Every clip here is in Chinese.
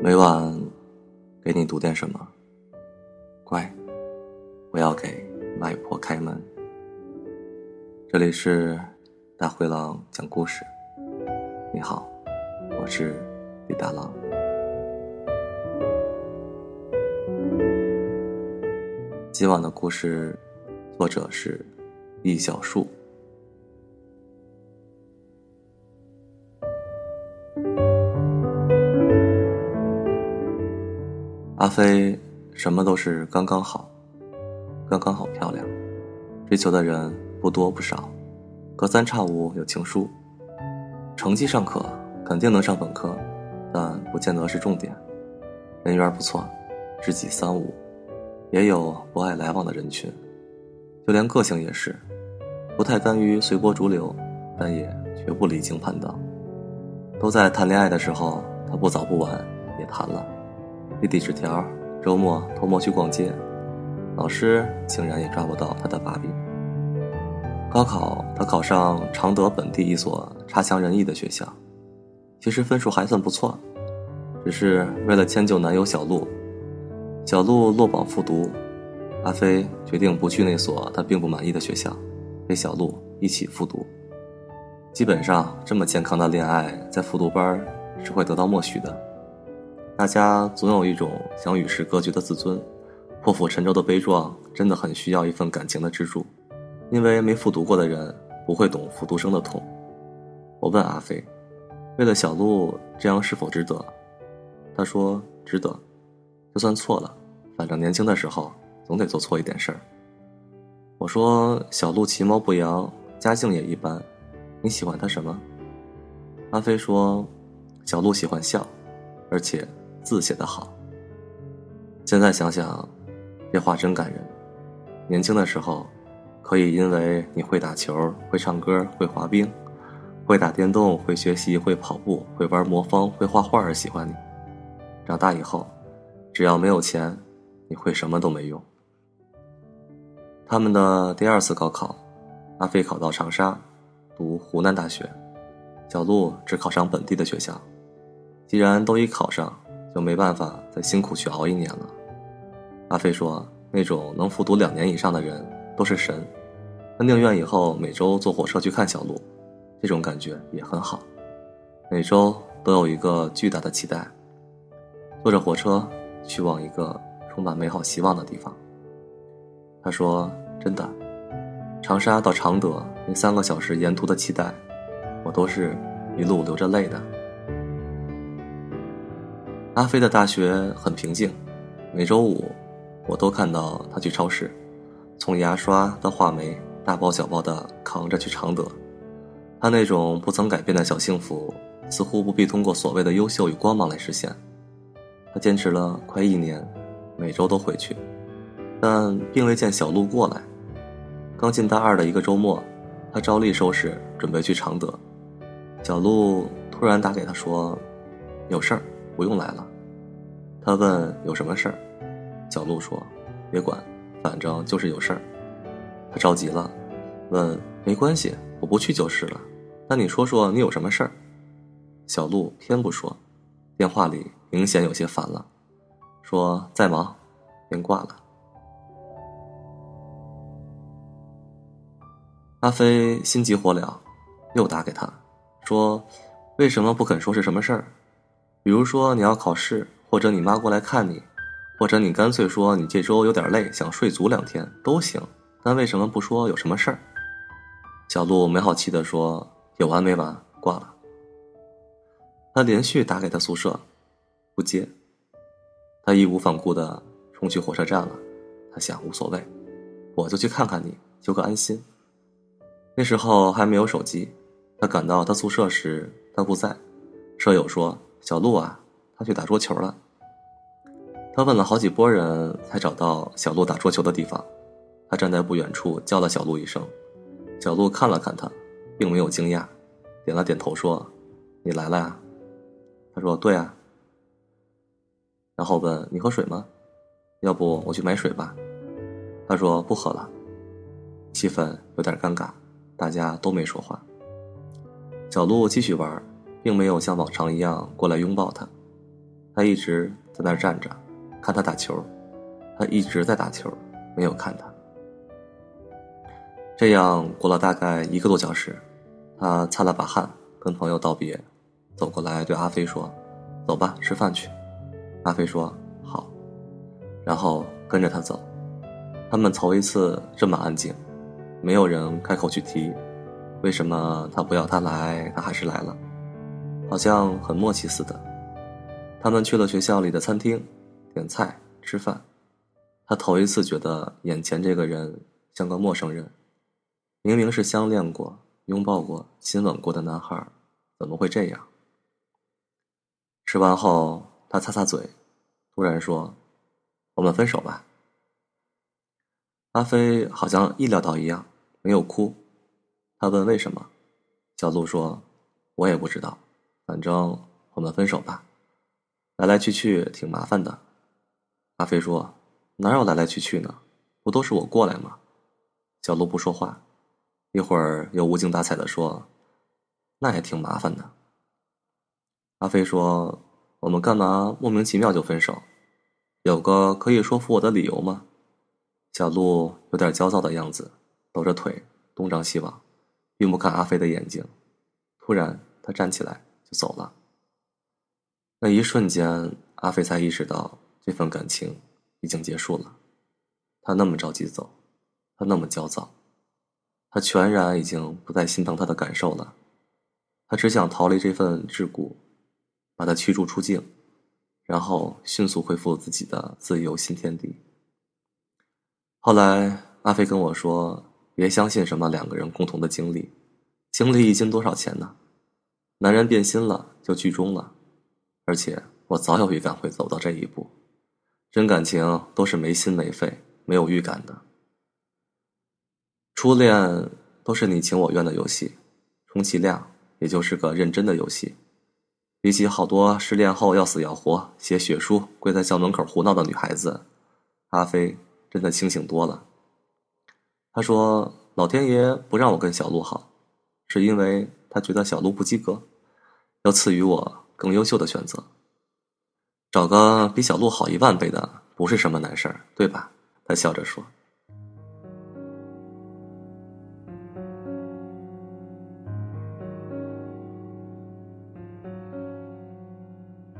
每晚给你读点什么，乖，我要给外婆开门。这里是大灰狼讲故事。你好，我是李大狼。今晚的故事作者是易小树。阿飞什么都是刚刚好，刚刚好漂亮，追求的人不多不少，隔三差五有情书。成绩尚可，肯定能上本科，但不见得是重点。人缘不错，知己三五，也有不爱来往的人群。就连个性也是，不太甘于随波逐流，但也绝不离经叛道。都在谈恋爱的时候，他不早不晚也谈了。递递纸条，周末偷摸去逛街，老师竟然也抓不到他的把柄。高考，他考上常德本地一所差强人意的学校，其实分数还算不错，只是为了迁就男友小鹿，小鹿落榜复读，阿飞决定不去那所他并不满意的学校，陪小鹿一起复读。基本上，这么健康的恋爱在复读班是会得到默许的。大家总有一种想与世隔绝的自尊，破釜沉舟的悲壮，真的很需要一份感情的支柱。因为没复读过的人不会懂复读生的痛。我问阿飞：“为了小鹿，这样是否值得？”他说：“值得，就算错了，反正年轻的时候总得做错一点事儿。”我说：“小鹿其貌不扬，家境也一般，你喜欢他什么？”阿飞说：“小鹿喜欢笑，而且。”字写得好。现在想想，这话真感人。年轻的时候，可以因为你会打球、会唱歌、会滑冰、会打电动、会学习、会跑步、会玩魔方、会画画而喜欢你。长大以后，只要没有钱，你会什么都没用。他们的第二次高考，阿飞考到长沙，读湖南大学，小鹿只考上本地的学校。既然都已考上。就没办法再辛苦去熬一年了。阿飞说：“那种能复读两年以上的人都是神，他宁愿以后每周坐火车去看小鹿，这种感觉也很好。每周都有一个巨大的期待，坐着火车去往一个充满美好希望的地方。”他说：“真的，长沙到常德那三个小时沿途的期待，我都是一路流着泪的。”阿飞的大学很平静，每周五我都看到他去超市，从牙刷到话梅，大包小包的扛着去常德。他那种不曾改变的小幸福，似乎不必通过所谓的优秀与光芒来实现。他坚持了快一年，每周都回去，但并未见小鹿过来。刚进大二的一个周末，他照例收拾准备去常德，小鹿突然打给他说：“有事儿。”不用来了，他问有什么事儿，小鹿说：“别管，反正就是有事儿。”他着急了，问：“没关系，我不去就是了。那你说说你有什么事儿？”小鹿偏不说，电话里明显有些烦了，说：“在忙。”便挂了。阿飞心急火燎，又打给他，说：“为什么不肯说是什么事儿？”比如说你要考试，或者你妈过来看你，或者你干脆说你这周有点累，想睡足两天都行。但为什么不说有什么事儿？小鹿没好气地说：“有完没完？”挂了。他连续打给他宿舍，不接。他义无反顾地冲去火车站了。他想无所谓，我就去看看你，求个安心。那时候还没有手机。他赶到他宿舍时，他不在。舍友说。小鹿啊，他去打桌球了。他问了好几拨人，才找到小鹿打桌球的地方。他站在不远处叫了小鹿一声，小鹿看了看他，并没有惊讶，点了点头说：“你来了呀？”他说：“对啊。”然后问：“你喝水吗？要不我去买水吧？”他说：“不喝了。”气氛有点尴尬，大家都没说话。小鹿继续玩，并没有像往常一样过来拥抱他。他一直在那儿站着，看他打球。他一直在打球，没有看他。这样过了大概一个多小时，他擦了把汗，跟朋友道别，走过来对阿飞说：“走吧，吃饭去。”阿飞说：“好。”然后跟着他走。他们头一次这么安静，没有人开口去提。为什么他不要他来，他还是来了，好像很默契似的。他们去了学校里的餐厅，点菜吃饭。他头一次觉得眼前这个人像个陌生人，明明是相恋过、拥抱过、亲吻过的男孩，怎么会这样？吃完后，他擦擦嘴，突然说：“我们分手吧。”阿飞好像意料到一样，没有哭。他问为什么，小鹿说：“我也不知道，反正我们分手吧。来来去去挺麻烦的。”阿飞说：“哪有来来去去呢？不都是我过来吗？”小鹿不说话，一会儿又无精打采的说：“那也挺麻烦的。”阿飞说：“我们干嘛莫名其妙就分手？有个可以说服我的理由吗？”小鹿有点焦躁的样子，抖着腿东张西望。并不看阿飞的眼睛，突然他站起来就走了。那一瞬间，阿飞才意识到这份感情已经结束了。他那么着急走，他那么焦躁，他全然已经不再心疼他的感受了。他只想逃离这份桎梏，把他驱逐出境，然后迅速恢复自己的自由新天地。后来，阿飞跟我说。别相信什么两个人共同的经历，经历一斤多少钱呢？男人变心了就剧终了，而且我早有预感会走到这一步。真感情都是没心没肺、没有预感的。初恋都是你情我愿的游戏，充其量也就是个认真的游戏。比起好多失恋后要死要活、写血书、跪在校门口胡闹的女孩子，阿飞真的清醒多了。他说：“老天爷不让我跟小鹿好，是因为他觉得小鹿不及格，要赐予我更优秀的选择。找个比小鹿好一万倍的不是什么难事儿，对吧？”他笑着说。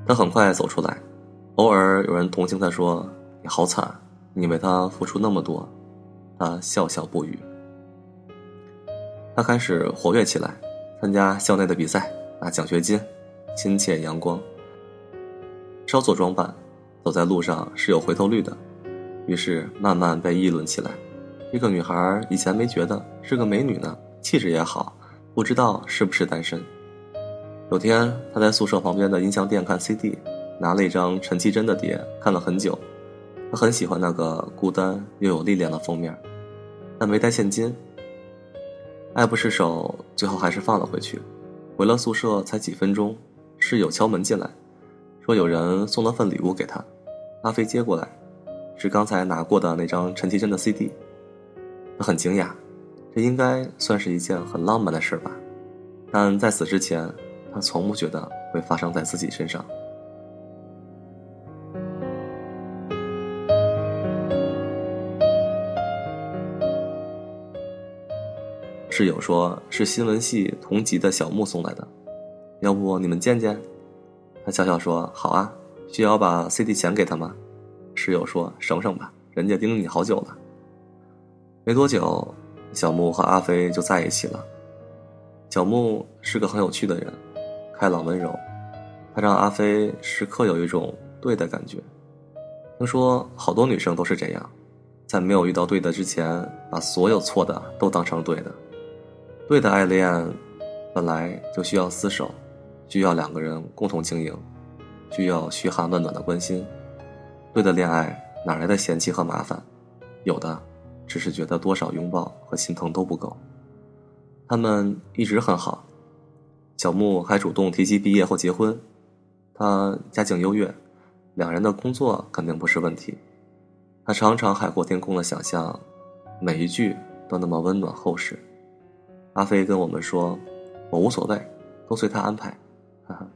他很快走出来，偶尔有人同情他说：“你好惨，你为他付出那么多。”他笑笑不语。他开始活跃起来，参加校内的比赛，拿奖学金，亲切阳光。稍作装扮，走在路上是有回头率的，于是慢慢被议论起来。这个女孩以前没觉得是个美女呢，气质也好，不知道是不是单身。有天，他在宿舍旁边的音像店看 CD，拿了一张陈绮贞的碟，看了很久。他很喜欢那个孤单又有力量的封面。但没带现金，爱不释手，最后还是放了回去。回了宿舍才几分钟，室友敲门进来，说有人送了份礼物给他。阿飞接过来，是刚才拿过的那张陈绮贞的 CD。他很惊讶，这应该算是一件很浪漫的事吧？但在此之前，他从不觉得会发生在自己身上。室友说是新闻系同级的小木送来的，要不你们见见？他笑笑说：“好啊，需要把 CD 钱给他吗？”室友说：“省省吧，人家盯你好久了。”没多久，小木和阿飞就在一起了。小木是个很有趣的人，开朗温柔，他让阿飞时刻有一种对的感觉。听说好多女生都是这样，在没有遇到对的之前，把所有错的都当成对的。对的爱恋，本来就需要厮守，需要两个人共同经营，需要嘘寒问暖的关心。对的恋爱哪来的嫌弃和麻烦？有的，只是觉得多少拥抱和心疼都不够。他们一直很好，小木还主动提及毕业后结婚。他家境优越，两人的工作肯定不是问题。他常常海阔天空的想象，每一句都那么温暖厚实。阿飞跟我们说：“我无所谓，都随他安排。哈哈，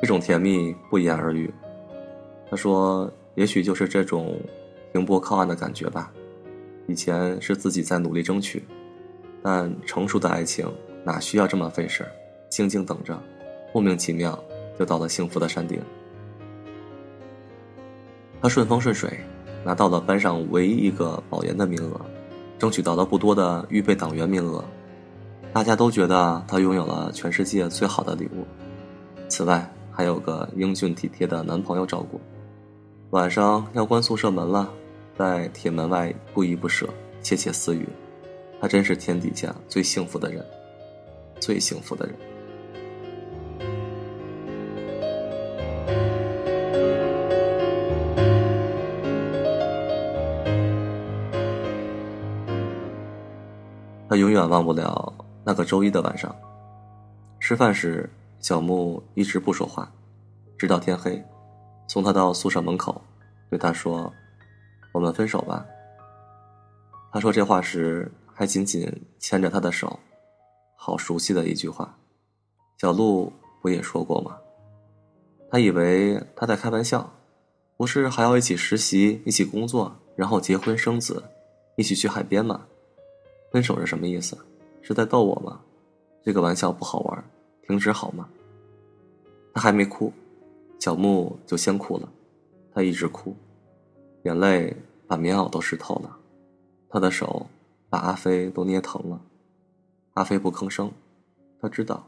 这种甜蜜不言而喻。他说：“也许就是这种停泊靠岸的感觉吧。以前是自己在努力争取，但成熟的爱情哪需要这么费事静静等着，莫名其妙就到了幸福的山顶。”他顺风顺水，拿到了班上唯一一个保研的名额，争取到了不多的预备党员名额。大家都觉得他拥有了全世界最好的礼物，此外还有个英俊体贴的男朋友照顾。晚上要关宿舍门了，在铁门外不依不舍，窃窃私语。他真是天底下最幸福的人，最幸福的人。他永远忘不了那个周一的晚上。吃饭时，小木一直不说话，直到天黑，送他到宿舍门口，对他说：“我们分手吧。”他说这话时还紧紧牵着他的手，好熟悉的一句话。小鹿不也说过吗？他以为他在开玩笑，不是还要一起实习、一起工作，然后结婚生子，一起去海边吗？分手是什么意思？是在逗我吗？这个玩笑不好玩，停止好吗？他还没哭，小木就先哭了。他一直哭，眼泪把棉袄都湿透了。他的手把阿飞都捏疼了。阿飞不吭声，他知道，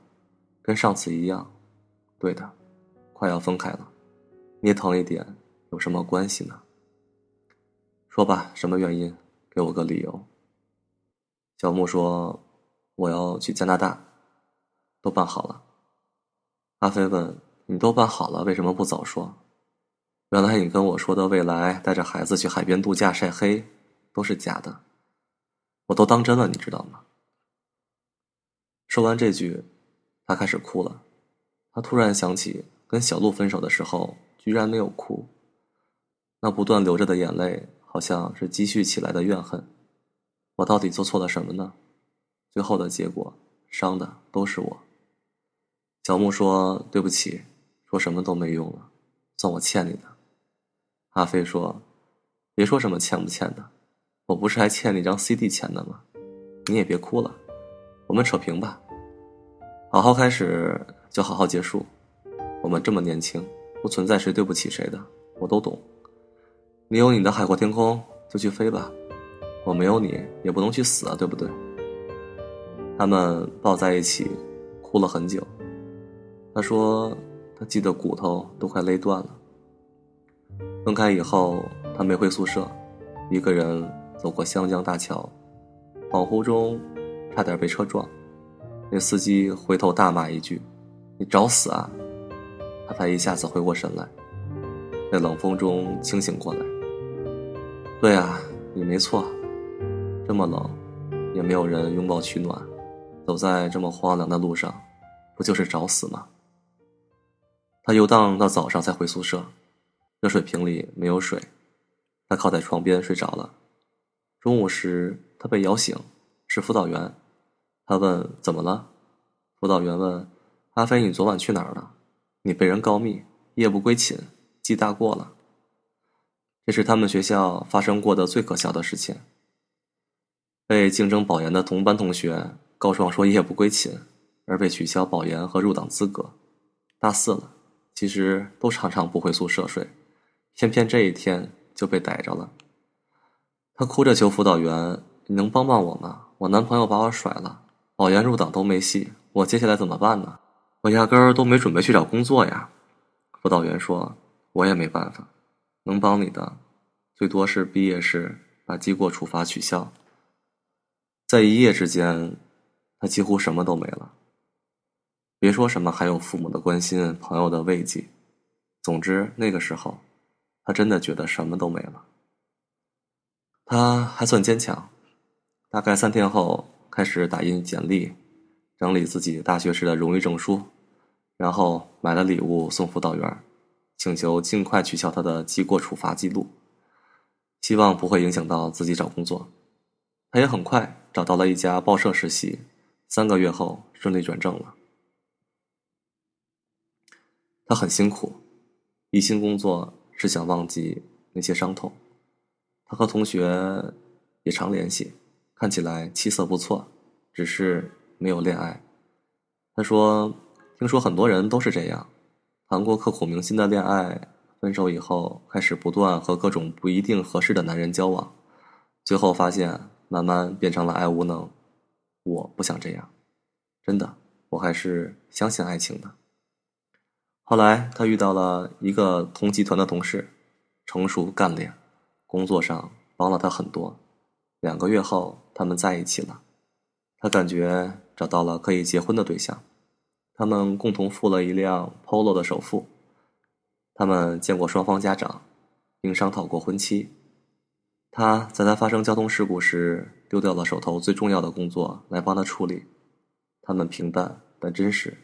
跟上次一样，对的，快要分开了。捏疼一点有什么关系呢？说吧，什么原因？给我个理由。小木说：“我要去加拿大，都办好了。”阿飞问：“你都办好了，为什么不早说？”原来你跟我说的未来带着孩子去海边度假晒黑，都是假的，我都当真了，你知道吗？说完这句，他开始哭了。他突然想起跟小鹿分手的时候，居然没有哭，那不断流着的眼泪，好像是积蓄起来的怨恨。我到底做错了什么呢？最后的结果，伤的都是我。小木说：“对不起，说什么都没用了，算我欠你的。”阿飞说：“别说什么欠不欠的，我不是还欠你张 CD 钱呢吗？你也别哭了，我们扯平吧。好好开始就好好结束。我们这么年轻，不存在谁对不起谁的，我都懂。你有你的海阔天空，就去飞吧。”我没有你也不能去死啊，对不对？他们抱在一起，哭了很久。他说他记得骨头都快勒断了。分开以后，他没回宿舍，一个人走过湘江大桥，恍惚中差点被车撞。那司机回头大骂一句：“你找死啊！”他才一下子回过神来，在冷风中清醒过来。对啊，你没错。这么冷，也没有人拥抱取暖，走在这么荒凉的路上，不就是找死吗？他游荡到早上才回宿舍，热水瓶里没有水，他靠在床边睡着了。中午时，他被摇醒，是辅导员。他问怎么了？辅导员问：“阿飞，你昨晚去哪儿了？你被人告密，夜不归寝，记大过了。”这是他们学校发生过的最可笑的事情。被竞争保研的同班同学告状说夜不归寝，而被取消保研和入党资格。大四了，其实都常常不回宿舍睡，偏偏这一天就被逮着了。他哭着求辅导员：“你能帮帮我吗？我男朋友把我甩了，保研入党都没戏，我接下来怎么办呢？我压根儿都没准备去找工作呀。”辅导员说：“我也没办法，能帮你的，最多是毕业时把记过处罚取消。”在一夜之间，他几乎什么都没了。别说什么还有父母的关心、朋友的慰藉，总之那个时候，他真的觉得什么都没了。他还算坚强，大概三天后开始打印简历，整理自己大学时的荣誉证书，然后买了礼物送辅导员，请求尽快取消他的记过处罚记录，希望不会影响到自己找工作。他也很快找到了一家报社实习，三个月后顺利转正了。他很辛苦，一心工作是想忘记那些伤痛。他和同学也常联系，看起来气色不错，只是没有恋爱。他说：“听说很多人都是这样，谈过刻骨铭心的恋爱，分手以后开始不断和各种不一定合适的男人交往，最后发现慢慢变成了爱无能。我不想这样，真的，我还是相信爱情的。”后来，他遇到了一个同集团的同事，成熟干练，工作上帮了他很多。两个月后，他们在一起了。他感觉找到了可以结婚的对象。他们共同付了一辆 Polo 的首付。他们见过双方家长，并商讨过婚期。他在他发生交通事故时丢掉了手头最重要的工作来帮他处理。他们平淡但真实。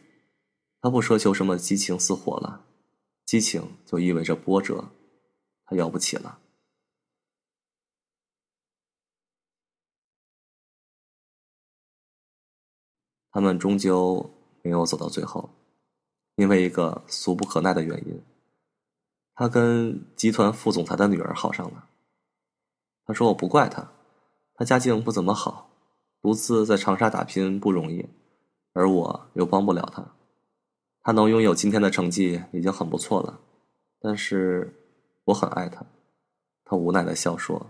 他不奢求什么激情似火了，激情就意味着波折，他要不起了。他们终究没有走到最后，因为一个俗不可耐的原因，他跟集团副总裁的女儿好上了。他说：“我不怪他，他家境不怎么好，独自在长沙打拼不容易，而我又帮不了他。”他能拥有今天的成绩已经很不错了，但是我很爱他。他无奈的笑说：“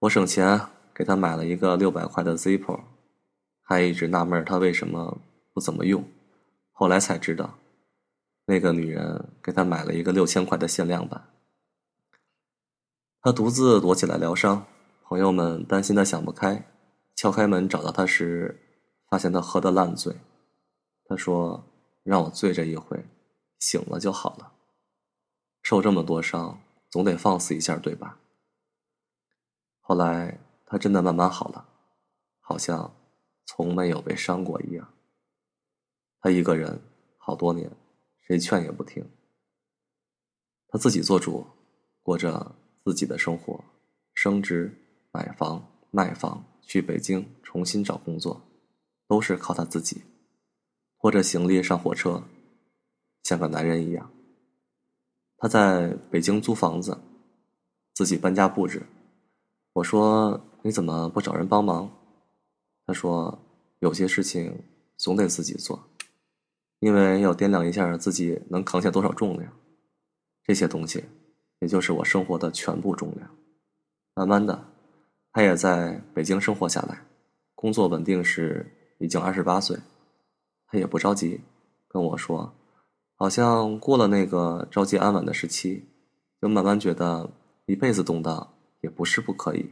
我省钱给他买了一个六百块的 Zippo，还一直纳闷他为什么不怎么用。后来才知道，那个女人给他买了一个六千块的限量版。他独自躲起来疗伤，朋友们担心他想不开，敲开门找到他时，发现他喝得烂醉。他说。”让我醉这一回，醒了就好了。受这么多伤，总得放肆一下，对吧？后来他真的慢慢好了，好像从没有被伤过一样。他一个人好多年，谁劝也不听。他自己做主，过着自己的生活，升职、买房、卖房、去北京重新找工作，都是靠他自己。拖着行李上火车，像个男人一样。他在北京租房子，自己搬家布置。我说：“你怎么不找人帮忙？”他说：“有些事情总得自己做，因为要掂量一下自己能扛下多少重量。这些东西，也就是我生活的全部重量。”慢慢的，他也在北京生活下来，工作稳定时已经二十八岁。他也不着急，跟我说，好像过了那个着急安稳的时期，就慢慢觉得一辈子动荡也不是不可以。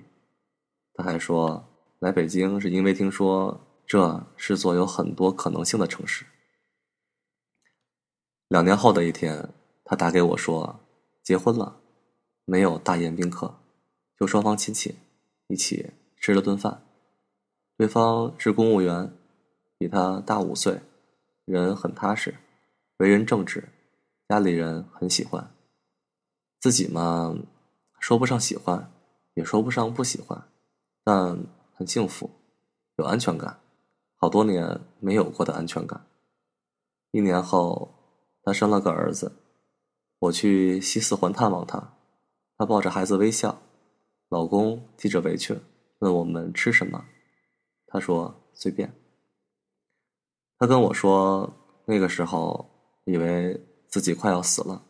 他还说，来北京是因为听说这是座有很多可能性的城市。两年后的一天，他打给我说，结婚了，没有大宴宾客，就双方亲戚一起吃了顿饭，对方是公务员。比他大五岁，人很踏实，为人正直，家里人很喜欢。自己嘛，说不上喜欢，也说不上不喜欢，但很幸福，有安全感，好多年没有过的安全感。一年后，他生了个儿子，我去西四环探望他，他抱着孩子微笑，老公系着围裙，问我们吃什么，他说随便。他跟我说，那个时候以为自己快要死了，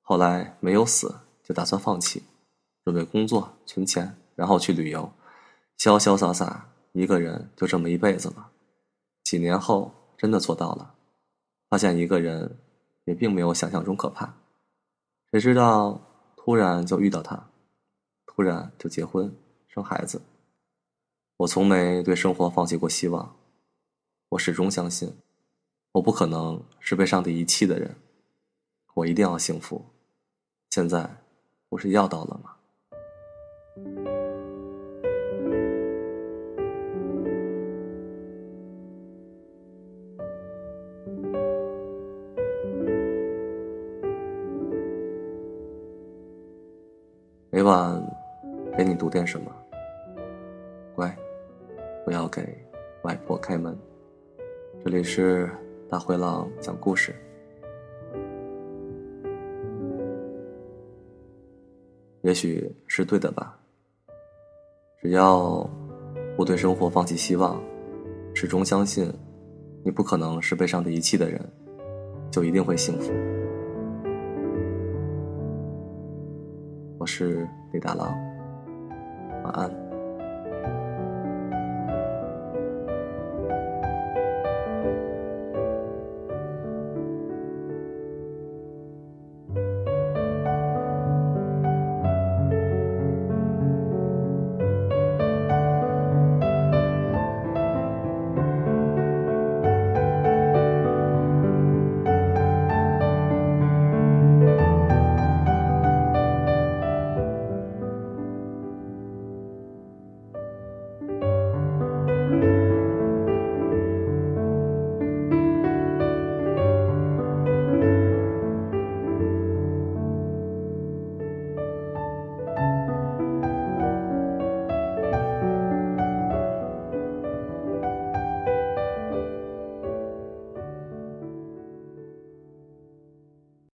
后来没有死，就打算放弃，准备工作存钱，然后去旅游，潇潇洒洒一个人就这么一辈子了。几年后真的做到了，发现一个人也并没有想象中可怕。谁知道突然就遇到他，突然就结婚生孩子。我从没对生活放弃过希望。我始终相信，我不可能是被上帝遗弃的人，我一定要幸福。现在不是要到了吗？今晚陪你读点什么。乖不要给外婆开门。这里是大灰狼讲故事。也许是对的吧。只要不对生活放弃希望始终相信你不可能是被上帝遗弃的人就一定会幸福。我是李大郎，晚安。